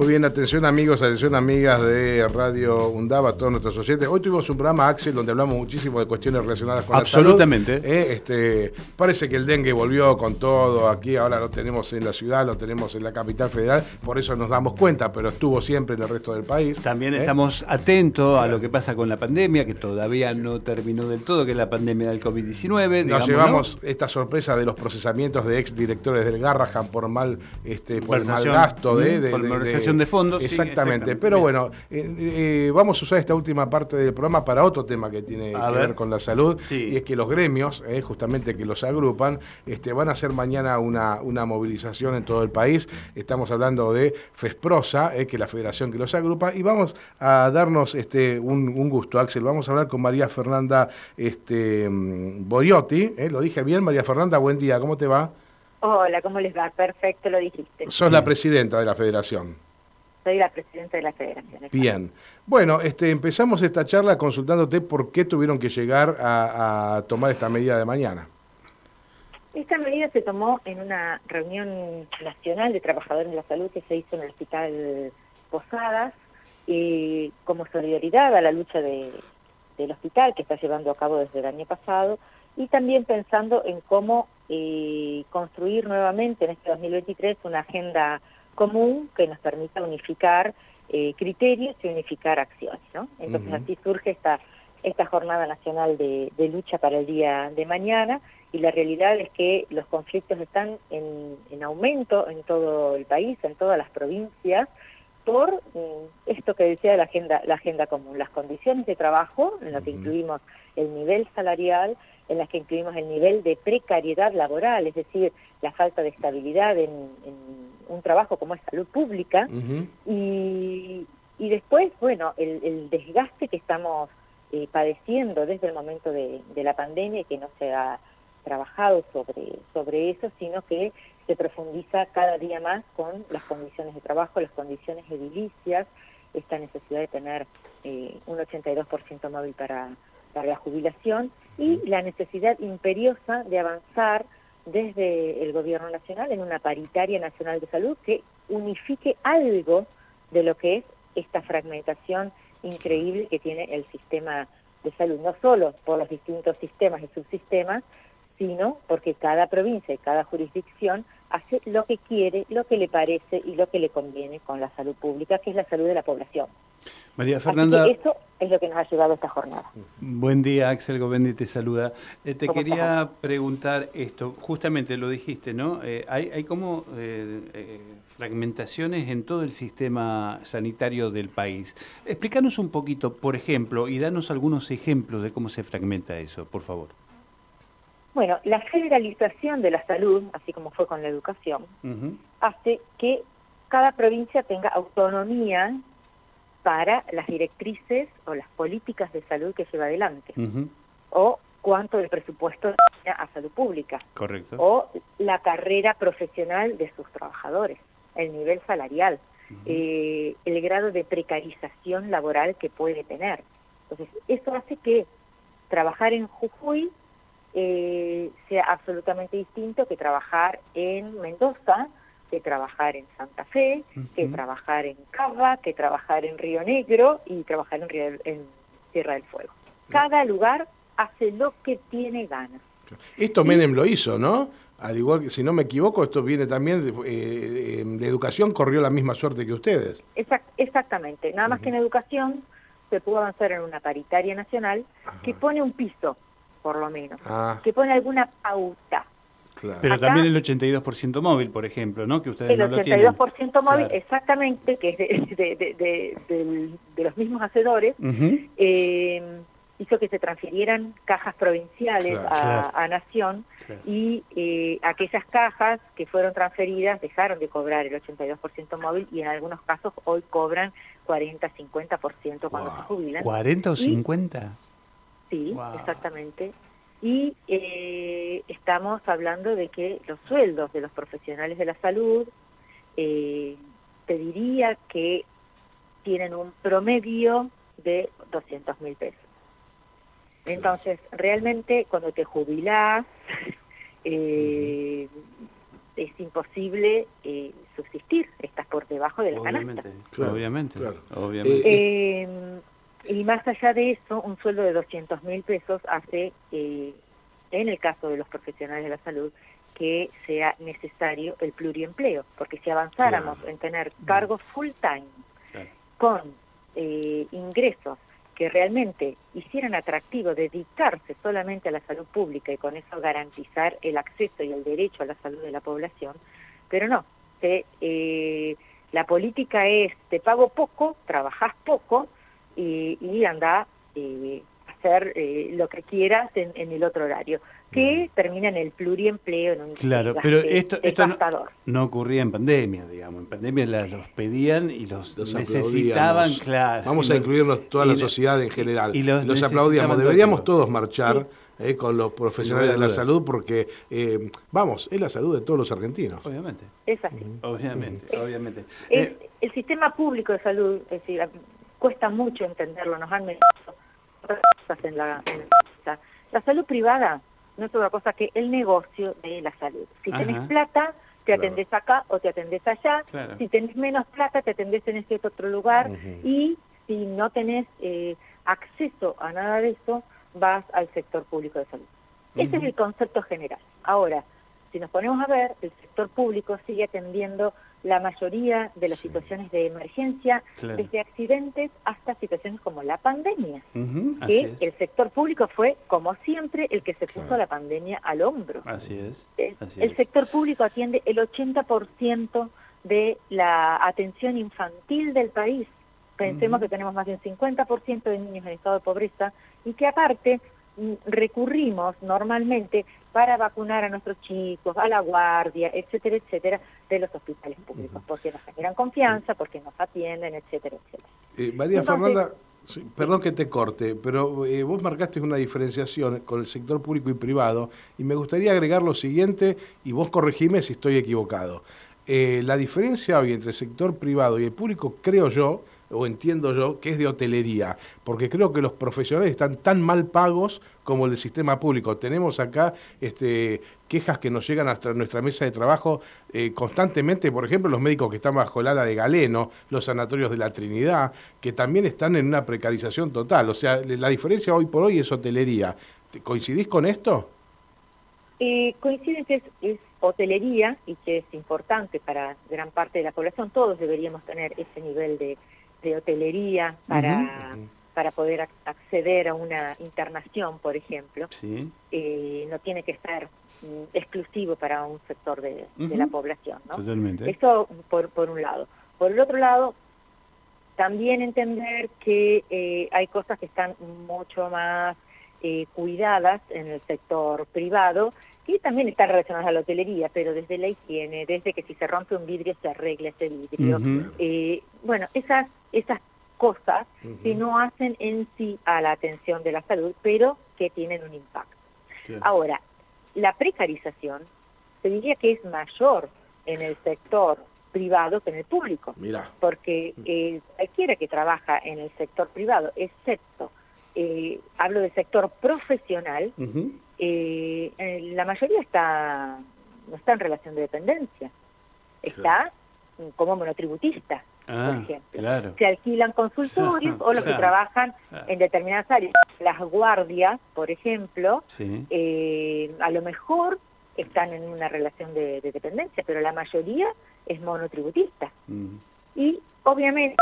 Muy bien, atención amigos, atención amigas de Radio Undaba, todos nuestros oyentes. Hoy tuvimos un programa, Axel, donde hablamos muchísimo de cuestiones relacionadas con Absolutamente. la salud. Eh, este, parece que el dengue volvió con todo aquí, ahora lo tenemos en la ciudad, lo tenemos en la capital federal, por eso nos damos cuenta, pero estuvo siempre en el resto del país. También ¿eh? estamos atentos a lo que pasa con la pandemia, que todavía no terminó del todo, que es la pandemia del COVID-19. Nos llevamos esta sorpresa de los procesamientos de ex directores del Garrahan por mal, este, por el mal gasto de, de- por de- de fondos, sí, Exactamente. Pero Bien. bueno, eh, eh, vamos a usar esta última parte del programa para otro tema que tiene A que ver. ver con la salud. Sí. Y es que los gremios, eh, justamente que los agrupan, este, van a hacer mañana una, una movilización en todo el país. Estamos hablando de FESPROSA, eh, que es la federación que los agrupa. Y vamos a darnos este, un, un gusto, Axel. Vamos a hablar con María Fernanda este, Boriotti. eh, lo dije bien, María Fernanda, buen día. ¿Cómo te va? Hola, ¿cómo les va? Perfecto, lo dijiste. Sos la presidenta de la federación. Soy la presidenta de la federación. Bien. Bueno, este, empezamos esta charla consultándote por qué tuvieron que llegar a, a tomar esta medida de mañana. Esta medida se tomó en una reunión nacional de trabajadores de la salud que se hizo en el Hospital Posadas y como solidaridad a la lucha de- del hospital que está llevando a cabo desde el año pasado y también pensando en cómo eh, construir nuevamente en este 2023 una agenda común que nos permita unificar eh, criterios y unificar acciones. ¿no? Entonces así surge esta, esta jornada nacional de, de lucha para el día de mañana y la realidad es que los conflictos están en, en aumento en todo el país, en todas las provincias, por mm, esto que decía la agenda, la agenda común, las condiciones de trabajo, en lo que incluimos el nivel salarial, en las que incluimos el nivel de precariedad laboral, es decir, la falta de estabilidad en, en un trabajo como es salud pública, y, y después, bueno, el, el desgaste que estamos eh, padeciendo desde el momento de, de la pandemia y que no se ha trabajado sobre, sobre eso, sino que se profundiza cada día más con las condiciones de trabajo, las condiciones edilicias, esta necesidad de tener eh, un 82% móvil para, para la jubilación y la necesidad imperiosa de avanzar desde el gobierno nacional en una paritaria nacional de salud que unifique algo de lo que es esta fragmentación increíble que tiene el sistema de salud, no solo por los distintos sistemas y subsistemas, sino porque cada provincia y cada jurisdicción hace lo que quiere, lo que le parece y lo que le conviene con la salud pública, que es la salud de la población. María Así Fernanda, que eso es lo que nos ha llevado a esta jornada. buen día, Axel Govendi te saluda. Eh, te ¿Cómo quería preguntar esto, justamente lo dijiste, ¿no? Eh, hay, hay como eh, fragmentaciones en todo el sistema sanitario del país. Explícanos un poquito, por ejemplo, y danos algunos ejemplos de cómo se fragmenta eso, por favor. Bueno, la federalización de la salud, así como fue con la educación, hace que cada provincia tenga autonomía para las directrices o las políticas de salud que lleva adelante, o cuánto de presupuesto a salud pública, Correcto. o la carrera profesional de sus trabajadores, el nivel salarial, eh, el grado de precarización laboral que puede tener. Entonces, eso hace que trabajar en Jujuy eh, sea absolutamente distinto que trabajar en Mendoza, que trabajar en Santa Fe, que trabajar en Cava, que trabajar en Río Negro y trabajar en, Río- en Tierra del Fuego. Cada lugar hace lo que tiene ganas. Esto Menem lo hizo, ¿no? Al igual que, si no me equivoco, esto viene también, de, eh, de educación corrió la misma suerte que ustedes. Exact- exactamente. Nada más que en educación se pudo avanzar en una paritaria nacional que pone un piso, por lo menos, Ah, que pone alguna pauta. Claro. Pero Acá- también el 82% móvil, por ejemplo, ¿no? Que ustedes El no lo tienen. 82% móvil, Claro. exactamente, que es de, de- de- de- del- de los mismos hacedores, eh, hizo que se transfirieran cajas provinciales Claro, a, claro. a Nación Claro. y eh, aquellas cajas que fueron transferidas dejaron de cobrar el 82% móvil y en algunos casos hoy cobran 40-50% cuando Wow. se jubilan. 40 o Y- 50. Sí, Wow. exactamente. Y eh, estamos hablando de que los sueldos de los profesionales de la salud, eh, te diría que tienen un promedio de 200 mil pesos. Entonces, realmente cuando te jubilás, eh, es imposible eh, subsistir, estás por debajo de la Obviamente, canasta. Claro, obviamente, claro. obviamente. Eh, y más allá de eso, un sueldo de 200 mil pesos hace, eh, en el caso de los profesionales de la salud, que sea necesario el pluriempleo, porque si avanzáramos Claro. en tener cargos full time Claro. con eh, ingresos que realmente hicieran atractivo dedicarse solamente a la salud pública y con eso garantizar el acceso y el derecho a la salud de la población, pero no, te, eh, la política es te pago poco, trabajás poco y, y anda eh, a hacer eh, lo que quieras en, en el otro horario, que termina en el pluriempleo, en un Claro, pero esto, esto no, no ocurría en pandemia, digamos. En pandemia la- los pedían y los, Los necesitaban, claro. Vamos a los- incluirnos toda la sociedad en general. y los los aplaudíamos. Deberíamos todos marchar eh, con los profesionales de la salud porque, eh, vamos, es la salud de todos los argentinos. Obviamente, Es así. obviamente, obviamente. Es- Eh, el sistema público de salud, es decir, cuesta mucho entenderlo, nos han metido otras cosas en la, en la salud privada no es otra cosa que el negocio de la salud. Si tenés Ajá. plata, te Claro. atendés acá o te atendés allá. Claro. Si tenés menos plata, te atendés en este otro lugar. Y si no tenés eh, acceso a nada de eso, vas al sector público de salud. Ese es el concepto general. Ahora, si nos ponemos a ver, el sector público sigue atendiendo la mayoría de las Sí. situaciones de emergencia, Claro. desde accidentes hasta situaciones como la pandemia, que el sector público fue, como siempre, el que se puso Claro. la pandemia al hombro. Así es. El, así el es. sector público atiende el 80% de la atención infantil del país. Pensemos que tenemos más de un 50% de niños en estado de pobreza y que aparte recurrimos normalmente para vacunar a nuestros chicos, a la guardia, etcétera, etcétera, de los hospitales públicos, porque nos generan confianza, porque nos atienden, etcétera, etcétera. Eh, María Entonces- Fernanda, sí, perdón que te corte, pero eh, vos marcaste una diferenciación con el sector público y privado y me gustaría agregar lo siguiente y vos corregime si estoy equivocado. Eh, la diferencia hoy entre el sector privado y el público, creo yo, o entiendo yo, que es de hotelería, porque creo que los profesionales están tan mal pagos como el del sistema público. Tenemos acá este, quejas que nos llegan hasta nuestra mesa de trabajo eh, constantemente, por ejemplo, los médicos que están bajo el ala de Galeno, los sanatorios de la Trinidad, que también están en una precarización total. O sea, la diferencia hoy por hoy es hotelería. ¿Te- ¿Coincidís con esto? Eh, coincide que es, es hotelería y que es importante para gran parte de la población. Todos deberíamos tener ese nivel de, de hotelería para, para poder ac- acceder a una internación, por ejemplo. Sí. Eh, no tiene que estar mm, exclusivo para un sector de, de la población. ¿no? Totalmente. Eso por, por un lado. Por el otro lado, también entender que eh, hay cosas que están mucho más eh, cuidadas en el sector privado que también están relacionadas a la hotelería, pero desde la higiene, desde que si se rompe un vidrio se arregla ese vidrio. Eh, bueno, esas, esas cosas que Ujú. no hacen en sí a la atención de la salud, pero que tienen un impacto. Ahora, la precarización se diría que es mayor en el sector privado que en el público, Mirá. porque eh, cualquiera que trabaja en el sector privado, excepto, eh, hablo del sector profesional, eh, la mayoría está no está en relación de dependencia, está como monotributista, Ah, por ejemplo. claro. Se alquilan consultorios o los que trabajan Claro. en determinadas áreas. Las guardias, por ejemplo, Sí. eh, a lo mejor están en una relación de, de dependencia, pero la mayoría es monotributista. Mm. Y obviamente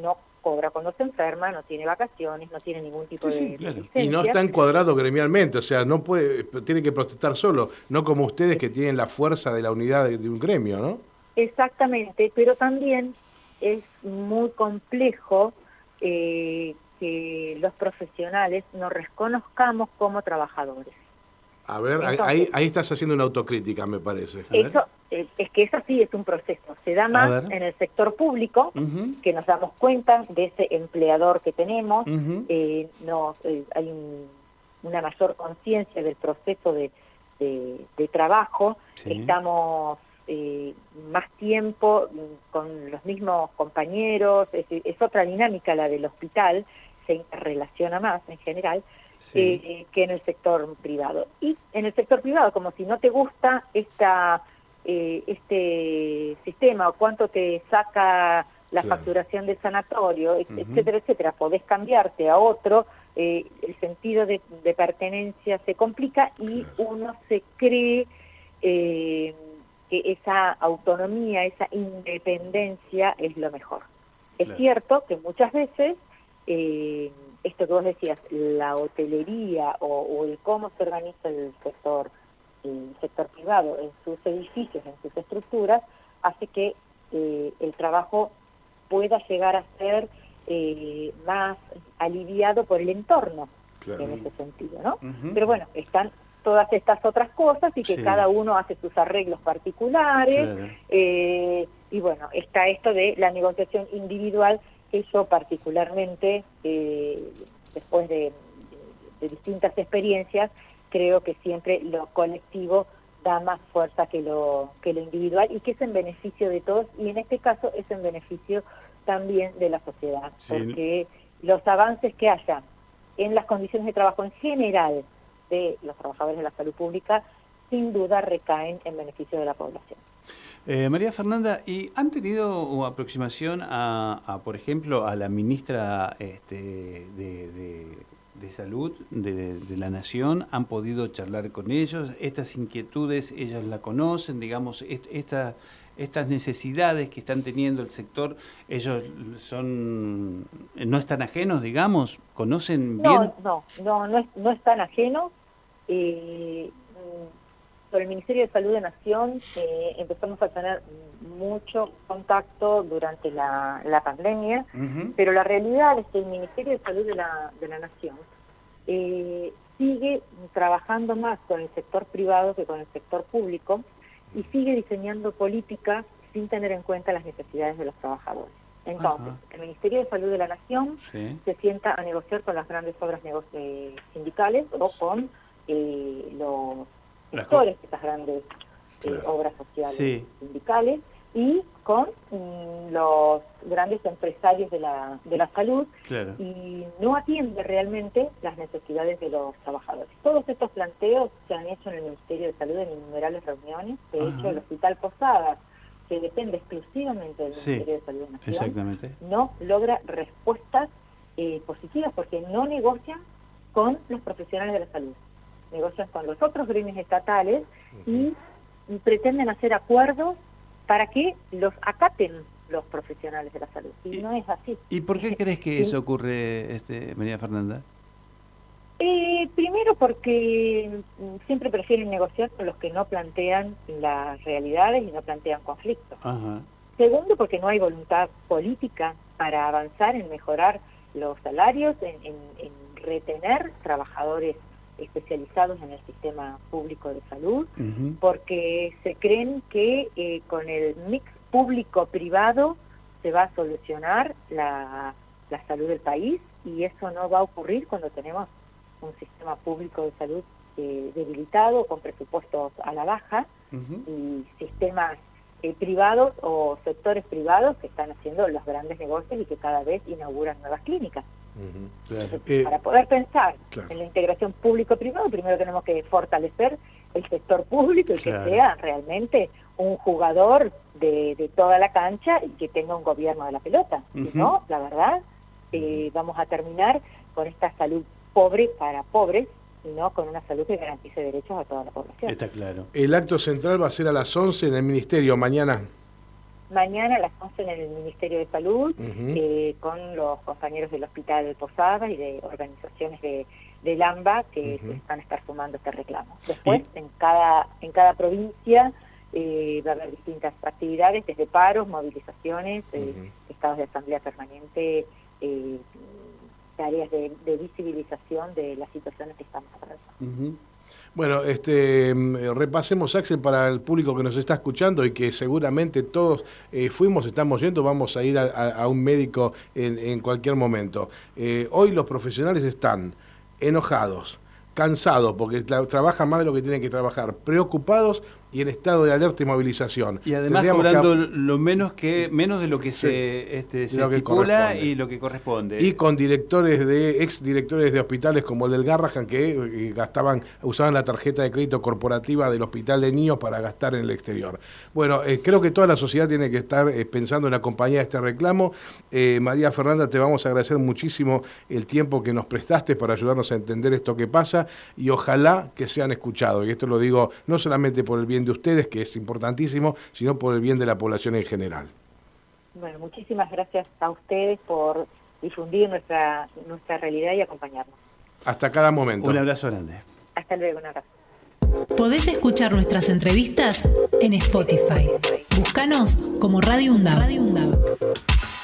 no cobra cuando se enferma, no tiene vacaciones, no tiene ningún tipo Sí, de, sí, claro. Y no está encuadrado gremialmente, o sea, no puede, tiene que protestar solo, no como ustedes que tienen la fuerza de la unidad de, de un gremio, ¿no? Exactamente, pero también es muy complejo eh, que los profesionales nos reconozcamos como trabajadores. A ver, ahí- Entonces- ahí, ahí estás haciendo una autocrítica, me parece. Eso eh, es que eso sí es un proceso. Se da más en el sector público, que nos damos cuenta de ese empleador que tenemos, eh, no, eh, hay un- una mayor conciencia del proceso de, de- de trabajo, Sí. estamos eh, más tiempo con los mismos compañeros, es, es otra dinámica la del hospital, se interrelaciona más en general, que en el sector privado. Y en el sector privado, como si no te gusta esta este sistema o cuánto te saca la facturación del sanatorio, etcétera, etcétera, podés cambiarte a otro, eh, el sentido de, pertenencia se complica y uno se cree eh, que esa autonomía, esa independencia es lo mejor. Es cierto que muchas veces, eh, esto que vos decías, la hotelería o, el cómo se organiza el sector, el sector privado en sus edificios, en sus estructuras, hace que el trabajo pueda llegar a ser eh, más aliviado por el entorno en ese sentido, ¿no? Pero bueno, están todas estas otras cosas y que cada uno hace sus arreglos particulares eh, y bueno, está esto de la negociación individual yo particularmente, eh, después de, de distintas experiencias, creo que siempre lo colectivo da más fuerza que lo, que lo individual y que es en beneficio de todos y en este caso es en beneficio también de la sociedad, porque los avances que haya en las condiciones de trabajo en general de los trabajadores de la salud pública sin duda recaen en beneficio de la población. Eh, María Fernanda, ¿y han tenido aproximación a, por ejemplo, a la ministra este, de de Salud de, la Nación han podido charlar con ellos, estas inquietudes ellos la conocen, digamos, esta, estas necesidades que están teniendo el sector, ellos son no están ajenos, digamos, conocen bien. No, no, no, no, están ajenos. Eh, por el Ministerio de Salud de Nación eh, empezamos a tener mucho contacto durante la, pandemia, pero la realidad es que el Ministerio de Salud de la, de la Nación eh, sigue trabajando más con el sector privado que con el sector público y sigue diseñando políticas sin tener en cuenta las necesidades de los trabajadores. Entonces, el Ministerio de Salud de la Nación se sienta a negociar con las grandes obras eh, sindicales o con eh, los sectores de estas grandes eh, obras sociales sindicales y con mm, los grandes empresarios de la, de la salud y no atiende realmente las necesidades de los trabajadores. Todos estos planteos se han hecho en el Ministerio de Salud en innumerables reuniones. De hecho, el Hospital Posadas, que depende exclusivamente del Ministerio de Salud Nacional, no logra respuestas eh, positivas porque no negocian con los profesionales de la salud. Negocian con los otros gremios estatales y pretenden hacer acuerdos para que los acaten los profesionales de la salud. Y, no es así. ¿Y por qué crees que eso ocurre, este, María Fernanda? Eh, primero porque mm, siempre prefieren negociar con los que no plantean las realidades y no plantean conflictos. Segundo porque no hay voluntad política para avanzar en mejorar los salarios, en retener trabajadores especializados en el sistema público de salud, porque se creen que eh, con el mix público-privado se va a solucionar la, salud del país y eso no va a ocurrir cuando tenemos un sistema público de salud eh, debilitado, con presupuestos a la baja y sistemas eh, privados o sectores privados que están haciendo los grandes negocios y que cada vez inauguran nuevas clínicas. Eh, para poder pensar en la integración público-privado, primero tenemos que fortalecer el sector público y que sea realmente un jugador de, toda la cancha y que tenga un gobierno de la pelota. Si no, la verdad, eh, vamos a terminar con esta salud pobre para pobres y no con una salud que garantice derechos a toda la población. Está claro. El acto central va a ser a las 11 en el Ministerio mañana mañana a las 11 en el Ministerio de Salud eh, con los compañeros del Hospital de Posadas y de organizaciones de, de LAMBA que están estar sumando este reclamo. Después, en cada en cada provincia eh, va a haber distintas actividades, desde paros, movilizaciones, eh, estados de asamblea permanente, tareas de, de, visibilización de las situaciones que estamos atravesando. Bueno, este, mm, repasemos, Axel, para el público que nos está escuchando y que seguramente todos eh, fuimos, estamos yendo, vamos a ir a, un médico en, cualquier momento. Eh, hoy los profesionales están enojados, cansados, porque trabajan más de lo que tienen que trabajar, preocupados y en estado de alerta y movilización. Y además cobrando lo menos que menos de lo que se, este, estipula y lo que corresponde. Y con directores de ex directores de hospitales como el del Garrahan que eh, gastaban usaban la tarjeta de crédito corporativa del hospital de niños para gastar en el exterior. Bueno, eh, creo que toda la sociedad tiene que estar eh, pensando en de este reclamo. María Fernanda, te vamos a agradecer muchísimo el tiempo que nos prestaste para ayudarnos a entender esto que pasa y ojalá que sean escuchados. Y esto lo digo no solamente por el bien de ustedes, que es importantísimo, sino por el bien de la población en general. Bueno, muchísimas gracias a ustedes por difundir nuestra, nuestra realidad y acompañarnos. Hasta cada momento. Un abrazo grande. Hasta luego, un abrazo. Podés escuchar nuestras entrevistas en Spotify. Búscanos como Radio Radio UNDAV.